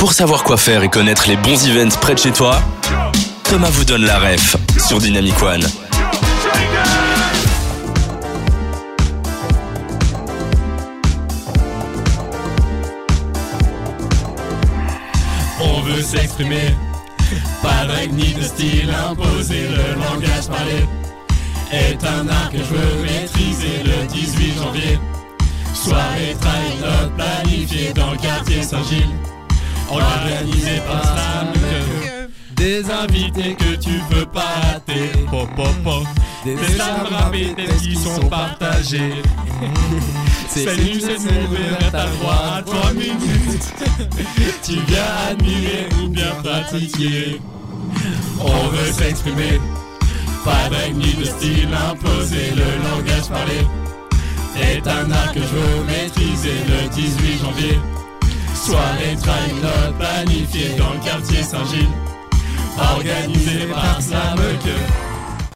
Pour savoir quoi faire et connaître les bons events près de chez toi, Thomas vous donne la ref sur Dynamic One. On veut s'exprimer, pas de ni de style imposé, le langage parlé est un art que je veux maîtriser le 18 janvier. Soirée try planifiée dans le quartier Saint-Gilles, organisée par Slam des invités que tu veux pas rater. Po, po, po. Des slams des qui sont partagés. C'est nu, c'est ouvert, t'as droit à 3 minutes. tu viens admirer ou bien pratiquer. On veut s'exprimer, pas de ni de style imposé, le langage parlé est un art que je veux maîtriser le 18 janvier. Soirée train planifiée dans le quartier Saint-Gilles. Organisé par Slam